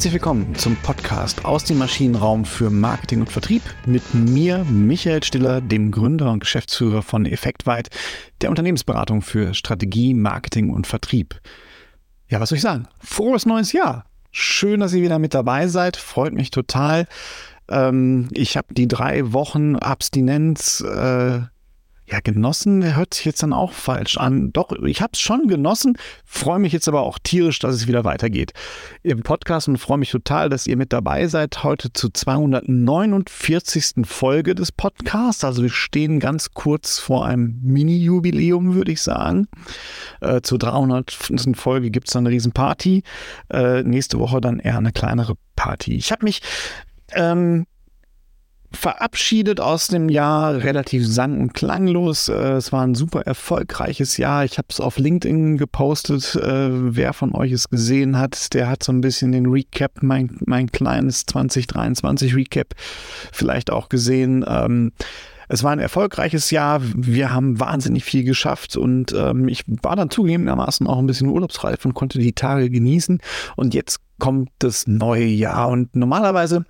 Herzlich willkommen zum Podcast aus dem Maschinenraum für Marketing und Vertrieb mit mir, Michael Stiller, dem Gründer und Geschäftsführer von Effektweit, der Unternehmensberatung für Strategie, Marketing und Vertrieb. Ja, was soll ich sagen? Frohes neues Jahr! Schön, dass ihr wieder mit dabei seid. Freut mich total. Ähm, ich habe die drei Wochen Abstinenz äh, ja, genossen hört sich jetzt dann auch falsch an. Doch, ich habe es schon genossen, freue mich jetzt aber auch tierisch, dass es wieder weitergeht im Podcast und freue mich total, dass ihr mit dabei seid heute zur 249. Folge des Podcasts. Also wir stehen ganz kurz vor einem Mini-Jubiläum, würde ich sagen. Äh, zur 300. Folge gibt es dann eine Riesenparty. Äh, nächste Woche dann eher eine kleinere Party. Ich habe mich ähm, verabschiedet aus dem Jahr, relativ sang- und klanglos. Äh, es war ein super erfolgreiches Jahr. Ich habe es auf LinkedIn gepostet. Äh, wer von euch es gesehen hat, der hat so ein bisschen den Recap, mein, mein kleines 2023 Recap vielleicht auch gesehen. Ähm, es war ein erfolgreiches Jahr. Wir haben wahnsinnig viel geschafft und ähm, ich war dann zugegebenermaßen auch ein bisschen urlaubsreif und konnte die Tage genießen. Und jetzt kommt das neue Jahr und normalerweise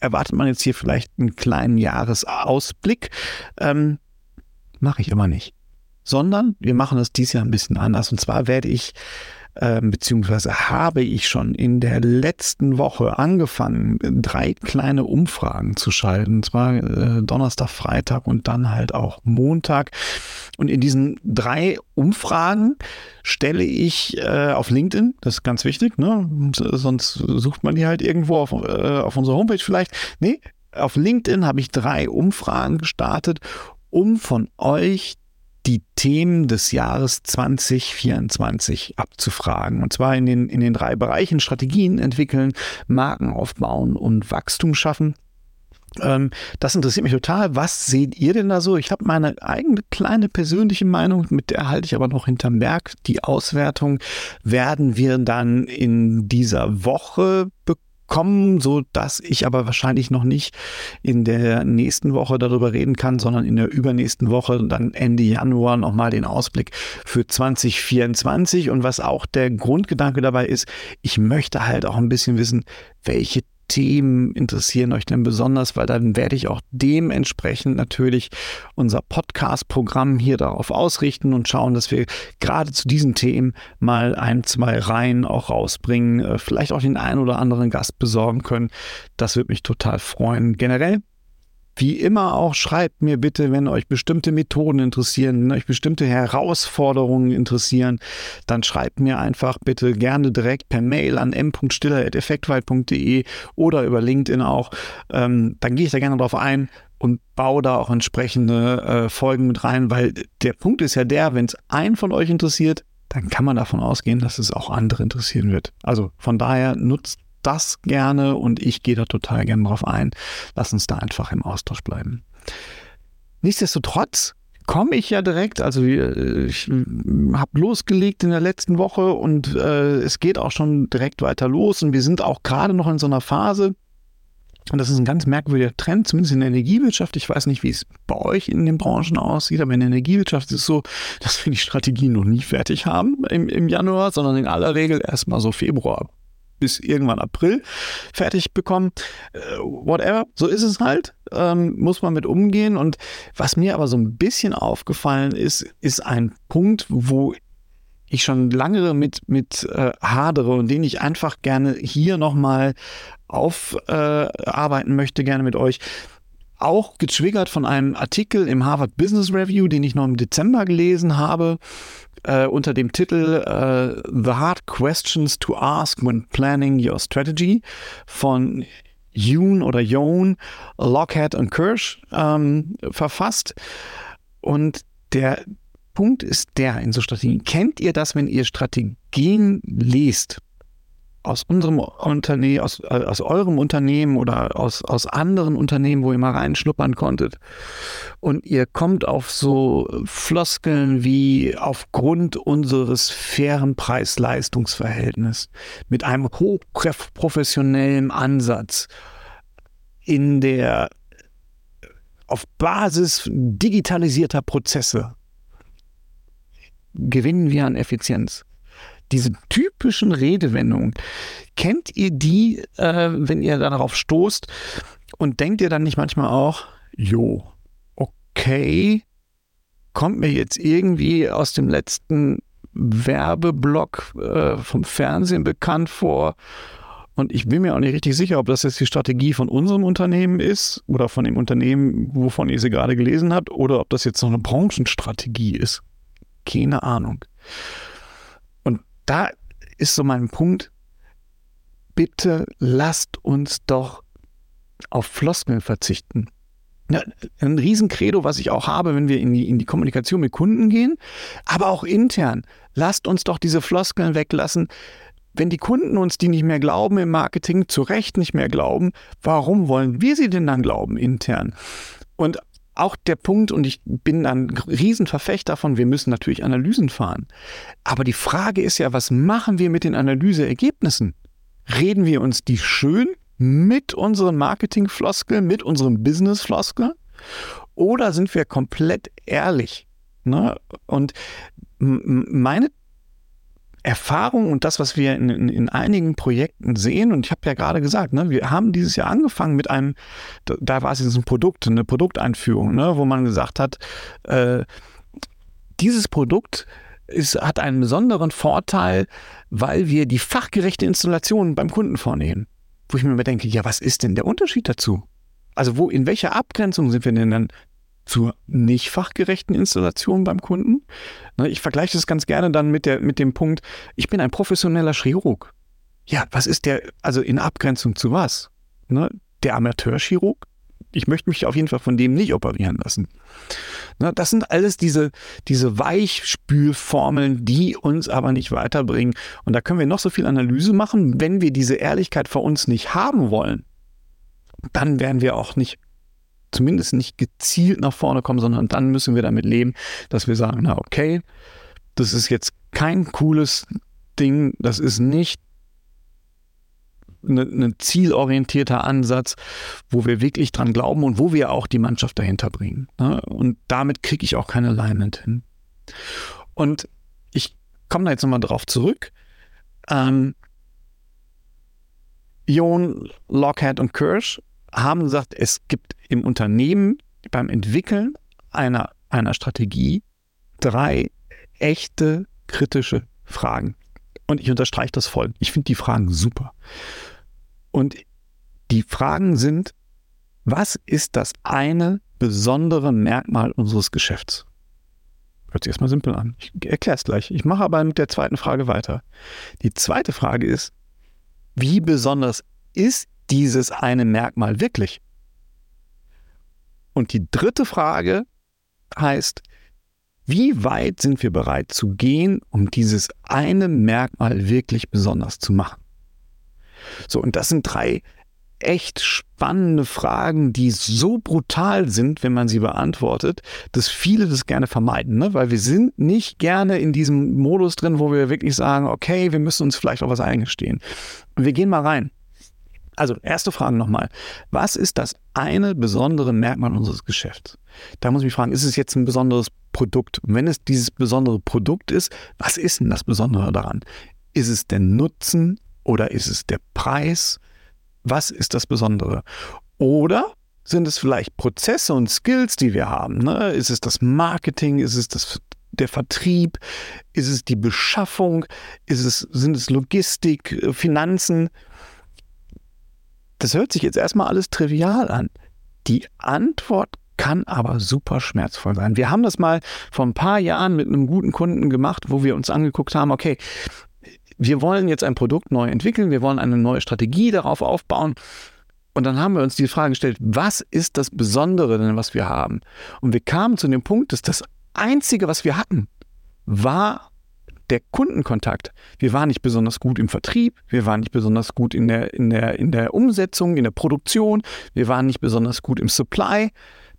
erwartet man jetzt hier vielleicht einen kleinen Jahresausblick. Ähm, Mache ich immer nicht. Sondern wir machen es dieses Jahr ein bisschen anders. Und zwar werde ich ähm, beziehungsweise habe ich schon in der letzten Woche angefangen, drei kleine Umfragen zu schalten. Und zwar äh, Donnerstag, Freitag und dann halt auch Montag. Und in diesen drei Umfragen stelle ich äh, auf LinkedIn, das ist ganz wichtig, ne? sonst sucht man die halt irgendwo auf, äh, auf unserer Homepage vielleicht. Nee, auf LinkedIn habe ich drei Umfragen gestartet, um von euch die Themen des Jahres 2024 abzufragen. Und zwar in den, in den drei Bereichen Strategien entwickeln, Marken aufbauen und Wachstum schaffen. Ähm, das interessiert mich total. Was seht ihr denn da so? Ich habe meine eigene kleine persönliche Meinung, mit der halte ich aber noch hinterm Berg. Die Auswertung werden wir dann in dieser Woche bekommen kommen, so dass ich aber wahrscheinlich noch nicht in der nächsten Woche darüber reden kann, sondern in der übernächsten Woche, dann Ende Januar nochmal den Ausblick für 2024 und was auch der Grundgedanke dabei ist, ich möchte halt auch ein bisschen wissen, welche Themen interessieren euch denn besonders, weil dann werde ich auch dementsprechend natürlich unser Podcast-Programm hier darauf ausrichten und schauen, dass wir gerade zu diesen Themen mal ein, zwei Reihen auch rausbringen, äh, vielleicht auch den einen oder anderen Gast besorgen können. Das würde mich total freuen. Generell wie immer auch, schreibt mir bitte, wenn euch bestimmte Methoden interessieren, wenn euch bestimmte Herausforderungen interessieren, dann schreibt mir einfach bitte gerne direkt per Mail an m.stiller.effektweit.de oder über LinkedIn auch. Ähm, dann gehe ich da gerne drauf ein und baue da auch entsprechende äh, Folgen mit rein, weil der Punkt ist ja der, wenn es einen von euch interessiert, dann kann man davon ausgehen, dass es auch andere interessieren wird. Also von daher nutzt das gerne und ich gehe da total gerne drauf ein. Lass uns da einfach im Austausch bleiben. Nichtsdestotrotz komme ich ja direkt, also äh, ich habe losgelegt in der letzten Woche und äh, es geht auch schon direkt weiter los und wir sind auch gerade noch in so einer Phase, und das ist ein ganz merkwürdiger Trend, zumindest in der Energiewirtschaft. Ich weiß nicht, wie es bei euch in den Branchen aussieht, aber in der Energiewirtschaft ist es so, dass wir die Strategien noch nie fertig haben im, im Januar, sondern in aller Regel erstmal so Februar bis irgendwann April fertig bekommen. Äh, whatever, so ist es halt. Ähm, muss man mit umgehen. Und was mir aber so ein bisschen aufgefallen ist, ist ein Punkt, wo ich schon lange mit, mit äh, hadere und den ich einfach gerne hier nochmal aufarbeiten äh, möchte, gerne mit euch. Auch getriggert von einem Artikel im Harvard Business Review, den ich noch im Dezember gelesen habe äh, unter dem Titel äh, The Hard Questions to Ask When Planning Your Strategy von Yoon oder Yoon, Lockhead und Kirsch ähm, verfasst. Und der Punkt ist der in so Strategien. Kennt ihr das, wenn ihr Strategien lest? Aus unserem Unternehmen, aus, äh, aus eurem Unternehmen oder aus, aus anderen Unternehmen, wo ihr mal reinschnuppern konntet. Und ihr kommt auf so Floskeln wie aufgrund unseres fairen Preis-Leistungs-Verhältnisses mit einem hochprofessionellen Ansatz in der auf Basis digitalisierter Prozesse gewinnen wir an Effizienz diese typischen Redewendungen, kennt ihr die, äh, wenn ihr darauf stoßt und denkt ihr dann nicht manchmal auch, jo, okay, kommt mir jetzt irgendwie aus dem letzten Werbeblock äh, vom Fernsehen bekannt vor. Und ich bin mir auch nicht richtig sicher, ob das jetzt die Strategie von unserem Unternehmen ist oder von dem Unternehmen, wovon ihr sie gerade gelesen habt, oder ob das jetzt noch eine Branchenstrategie ist. Keine Ahnung. Da ist so mein Punkt. Bitte lasst uns doch auf Floskeln verzichten. Ja, ein Riesencredo, was ich auch habe, wenn wir in die, in die Kommunikation mit Kunden gehen, aber auch intern. Lasst uns doch diese Floskeln weglassen. Wenn die Kunden uns die nicht mehr glauben im Marketing, zu Recht nicht mehr glauben, warum wollen wir sie denn dann glauben intern? Und auch der Punkt, und ich bin ein Riesenverfechter davon, wir müssen natürlich Analysen fahren. Aber die Frage ist ja, was machen wir mit den Analyseergebnissen? Reden wir uns die schön mit unseren Marketingfloskeln, mit unseren Businessfloskeln? Oder sind wir komplett ehrlich? Ne? Und meine Erfahrung und das, was wir in, in, in, einigen Projekten sehen, und ich habe ja gerade gesagt, ne, wir haben dieses Jahr angefangen mit einem, da, da war es jetzt ein Produkt, eine Produkteinführung, ne, wo man gesagt hat, äh, dieses Produkt ist, hat einen besonderen Vorteil, weil wir die fachgerechte Installation beim Kunden vornehmen wo ich mir immer denke, ja, was ist denn der Unterschied dazu? Also wo, in welcher Abgrenzung sind wir denn dann zur nicht fachgerechten Installation beim Kunden? Ne, ich vergleiche das ganz gerne dann mit, der, mit dem Punkt, ich bin ein professioneller Chirurg. Ja, was ist der, also in Abgrenzung zu was? Ne, der Amateurchirurg? ich möchte mich auf jeden Fall von dem nicht operieren lassen. Na, das sind alles diese, diese Weichspülformeln, die uns aber nicht weiterbringen. Und da können wir noch so viel Analyse machen. Wenn wir diese Ehrlichkeit vor uns nicht haben wollen, dann werden wir auch nicht, zumindest nicht gezielt nach vorne kommen, sondern dann müssen wir damit leben, dass wir sagen, na okay, das ist jetzt kein cooles Ding, das ist nicht ein ne zielorientierter Ansatz, wo wir wirklich dran glauben und wo wir auch die Mannschaft dahinter bringen. Ne? Und damit kriege ich auch kein Alignment hin. Und ich komme da jetzt nochmal drauf zurück. Ähm, Jon, Lockhead und Kirsch haben gesagt, es gibt im Unternehmen beim Entwickeln einer, einer Strategie drei echte kritische Fragen. Und ich unterstreiche das voll. Ich finde die Fragen super. Und die Fragen sind, was ist das eine besondere Merkmal unseres Geschäfts? Hört sich erstmal simpel an. Ich erkläre es gleich. Ich mache aber mit der zweiten Frage weiter. Die zweite Frage ist, wie besonders ist dieses eine Merkmal wirklich? Und die dritte Frage heißt, wie weit sind wir bereit zu gehen, um dieses eine Merkmal wirklich besonders zu machen? So, und das sind drei echt spannende Fragen, die so brutal sind, wenn man sie beantwortet, dass viele das gerne vermeiden, ne? weil wir sind nicht gerne in diesem Modus drin, wo wir wirklich sagen, okay, wir müssen uns vielleicht auch was eingestehen. Wir gehen mal rein. Also, erste Frage nochmal. Was ist das eine besondere Merkmal unseres Geschäfts? Da muss ich mich fragen, ist es jetzt ein besonderes Produkt? Wenn es dieses besondere Produkt ist, was ist denn das Besondere daran? Ist es der Nutzen? Oder ist es der Preis? Was ist das Besondere? Oder sind es vielleicht Prozesse und Skills, die wir haben? Ne? Ist es das Marketing? Ist es das, der Vertrieb? Ist es die Beschaffung? Ist es, sind es Logistik, äh, Finanzen? Das hört sich jetzt erstmal alles trivial an. Die Antwort kann aber super schmerzvoll sein. Wir haben das mal vor ein paar Jahren mit einem guten Kunden gemacht, wo wir uns angeguckt haben, okay, wir wollen jetzt ein Produkt neu entwickeln, wir wollen eine neue Strategie darauf aufbauen. Und dann haben wir uns die Frage gestellt, was ist das Besondere denn, was wir haben? Und wir kamen zu dem Punkt, dass das Einzige, was wir hatten, war der Kundenkontakt. Wir waren nicht besonders gut im Vertrieb, wir waren nicht besonders gut in der, in der, in der Umsetzung, in der Produktion, wir waren nicht besonders gut im Supply.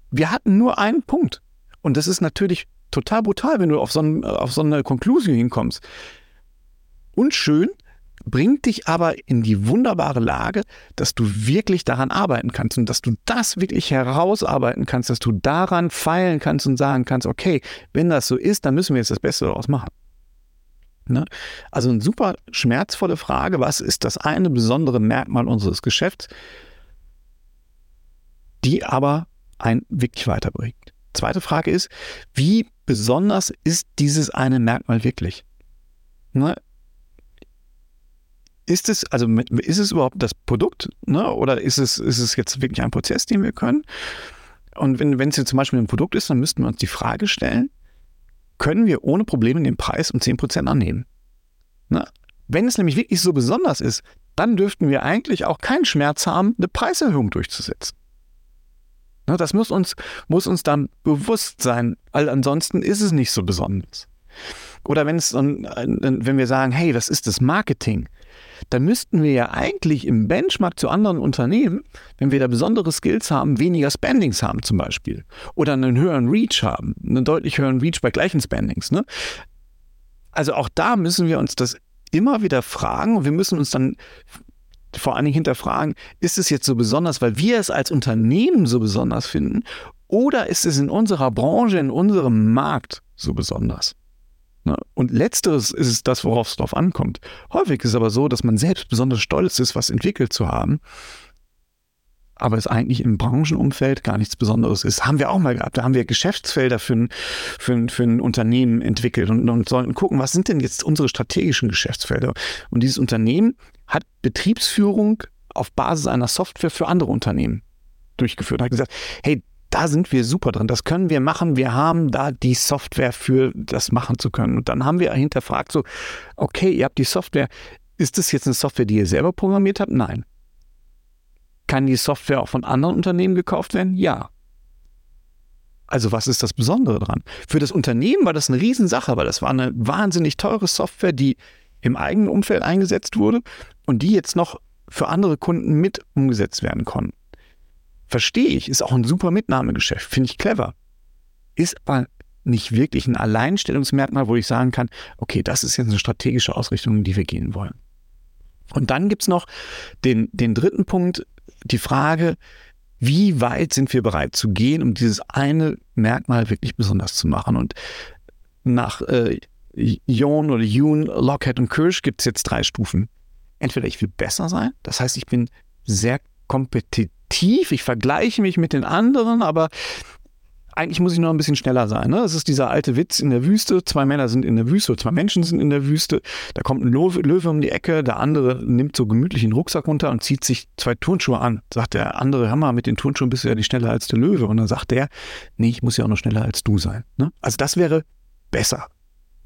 Wir hatten nur einen Punkt. Und das ist natürlich total brutal, wenn du auf so, ein, auf so eine Konklusion hinkommst unschön, bringt dich aber in die wunderbare Lage, dass du wirklich daran arbeiten kannst und dass du das wirklich herausarbeiten kannst, dass du daran feilen kannst und sagen kannst, okay, wenn das so ist, dann müssen wir jetzt das Beste daraus machen. Ne? Also eine super schmerzvolle Frage, was ist das eine besondere Merkmal unseres Geschäfts, die aber einen wirklich weiterbringt. Zweite Frage ist, wie besonders ist dieses eine Merkmal wirklich? Ne? Ist es, also ist es überhaupt das Produkt, ne? oder ist es, ist es jetzt wirklich ein Prozess, den wir können? Und wenn, wenn es jetzt zum Beispiel ein Produkt ist, dann müssten wir uns die Frage stellen, können wir ohne Probleme den Preis um 10% annehmen? Ne? Wenn es nämlich wirklich so besonders ist, dann dürften wir eigentlich auch keinen Schmerz haben, eine Preiserhöhung durchzusetzen. Ne? Das muss uns, muss uns dann bewusst sein, weil ansonsten ist es nicht so besonders. Oder wenn es, wenn wir sagen, hey, das ist das Marketing, dann müssten wir ja eigentlich im Benchmark zu anderen Unternehmen, wenn wir da besondere Skills haben, weniger Spendings haben zum Beispiel. Oder einen höheren Reach haben, einen deutlich höheren Reach bei gleichen Spendings. Ne? Also auch da müssen wir uns das immer wieder fragen und wir müssen uns dann vor allen Dingen hinterfragen, ist es jetzt so besonders, weil wir es als Unternehmen so besonders finden oder ist es in unserer Branche, in unserem Markt so besonders? Ne? Und letzteres ist es das, worauf es drauf ankommt. Häufig ist es aber so, dass man selbst besonders stolz ist, was entwickelt zu haben, aber es eigentlich im Branchenumfeld gar nichts Besonderes ist. Haben wir auch mal gehabt. Da haben wir Geschäftsfelder für ein, für ein, für ein Unternehmen entwickelt und, und sollten gucken, was sind denn jetzt unsere strategischen Geschäftsfelder? Und dieses Unternehmen hat Betriebsführung auf Basis einer Software für andere Unternehmen durchgeführt. Hat gesagt, hey, da sind wir super drin, das können wir machen, wir haben da die Software für das machen zu können. Und dann haben wir hinterfragt so, okay, ihr habt die Software, ist das jetzt eine Software, die ihr selber programmiert habt? Nein. Kann die Software auch von anderen Unternehmen gekauft werden? Ja. Also was ist das Besondere dran? Für das Unternehmen war das eine Riesensache, weil das war eine wahnsinnig teure Software, die im eigenen Umfeld eingesetzt wurde und die jetzt noch für andere Kunden mit umgesetzt werden konnten. Verstehe ich, ist auch ein super Mitnahmegeschäft, finde ich clever. Ist aber nicht wirklich ein Alleinstellungsmerkmal, wo ich sagen kann, okay, das ist jetzt eine strategische Ausrichtung, in die wir gehen wollen. Und dann gibt es noch den, den dritten Punkt, die Frage, wie weit sind wir bereit zu gehen, um dieses eine Merkmal wirklich besonders zu machen? Und nach äh, Jon oder Yoon, Lockhead und Kirsch gibt es jetzt drei Stufen. Entweder ich will besser sein, das heißt, ich bin sehr kompetitiv ich vergleiche mich mit den anderen, aber eigentlich muss ich noch ein bisschen schneller sein. Ne? Ist dieser alte Witz in der Wüste. Zwei Männer sind in der Wüste, zwei Menschen sind in der Wüste. Da kommt ein Löwe um die Ecke, der andere nimmt so gemütlich den Rucksack runter und zieht sich zwei Turnschuhe an. Sagt der andere, Hammer, mit den Turnschuhen bist du ja nicht schneller als der Löwe. Und dann sagt der, nee, ich muss ja auch noch schneller als du sein. Ne? Also das wäre besser.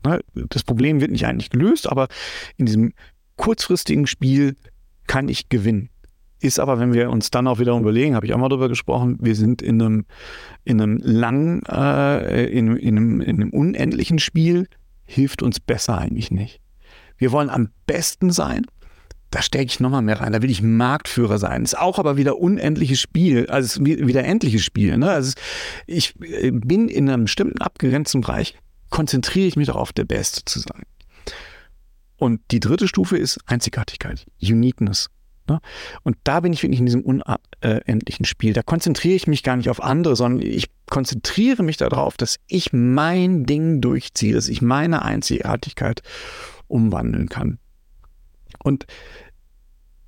Ne? Das Problem wird nicht eigentlich gelöst, aber in diesem kurzfristigen Spiel kann ich gewinnen. Ist aber, wenn wir uns dann auch wieder überlegen, habe ich auch mal darüber gesprochen, wir sind in einem, in einem langen, äh, in, in, einem, in einem unendlichen Spiel, hilft uns besser eigentlich nicht. Wir wollen am besten sein, da stecke ich nochmal mehr rein. Da will ich Marktführer sein. Ist auch aber wieder unendliches Spiel, also wieder endliches Spiel. Ne? Also ich äh, bin in einem bestimmten abgegrenzten Bereich, konzentriere ich mich darauf, der Beste zu sein. Und die dritte Stufe ist Einzigartigkeit, Uniqueness. Ne? Und da bin ich wirklich in diesem unendlichen Spiel. Da konzentriere ich mich gar nicht auf andere, sondern ich konzentriere mich darauf, dass ich mein Ding durchziehe, dass ich meine Einzigartigkeit umwandeln kann. Und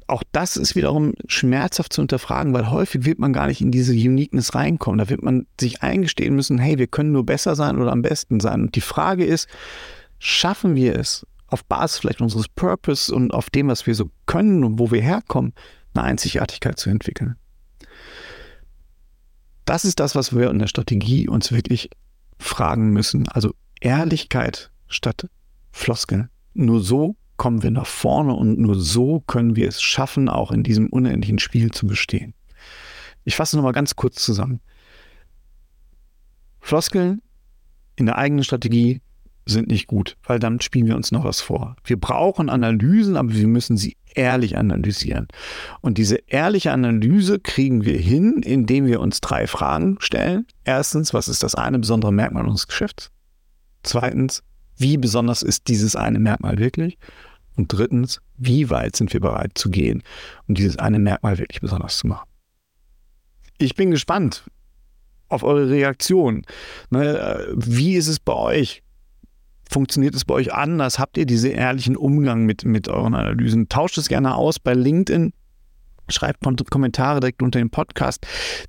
auch das ist wiederum schmerzhaft zu unterfragen, weil häufig wird man gar nicht in diese Uniqueness reinkommen. Da wird man sich eingestehen müssen, hey, wir können nur besser sein oder am besten sein. Und die Frage ist, schaffen wir es, auf Basis vielleicht unseres Purpose und auf dem, was wir so können und wo wir herkommen, eine Einzigartigkeit zu entwickeln. Das ist das, was wir in der Strategie uns wirklich fragen müssen. Also Ehrlichkeit statt Floskeln. Nur so kommen wir nach vorne und nur so können wir es schaffen, auch in diesem unendlichen Spiel zu bestehen. Ich fasse nochmal ganz kurz zusammen. Floskeln in der eigenen Strategie sind nicht gut, weil dann spielen wir uns noch was vor. Wir brauchen Analysen, aber wir müssen sie ehrlich analysieren. Und diese ehrliche Analyse kriegen wir hin, indem wir uns drei Fragen stellen. Erstens, was ist das eine besondere Merkmal unseres Geschäfts? Zweitens, wie besonders ist dieses eine Merkmal wirklich? Und drittens, wie weit sind wir bereit zu gehen, um dieses eine Merkmal wirklich besonders zu machen? Ich bin gespannt auf eure Reaktion. Ne, wie ist es bei euch? Funktioniert es bei euch anders? Habt ihr diesen ehrlichen Umgang mit, mit euren Analysen? Tauscht es gerne aus bei LinkedIn. Schreibt Kommentare direkt unter dem Podcast.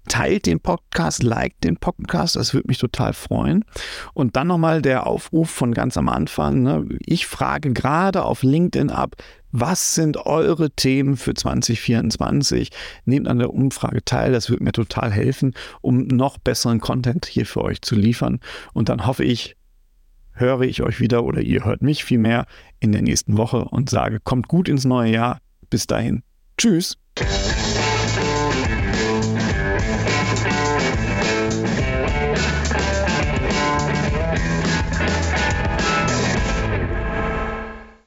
Teilt den Podcast, liked den Podcast, das würde mich total freuen. Und dann nochmal der Aufruf von ganz am Anfang. Ne? Ich frage gerade auf LinkedIn ab, was sind eure Themen für 2024? Nehmt an der Umfrage teil, das würde mir total helfen, um noch besseren Content hier für euch zu liefern. Und dann hoffe ich, höre ich euch wieder oder ihr hört mich vielmehr in der nächsten Woche und sage, kommt gut ins neue Jahr. Bis dahin. Tschüss.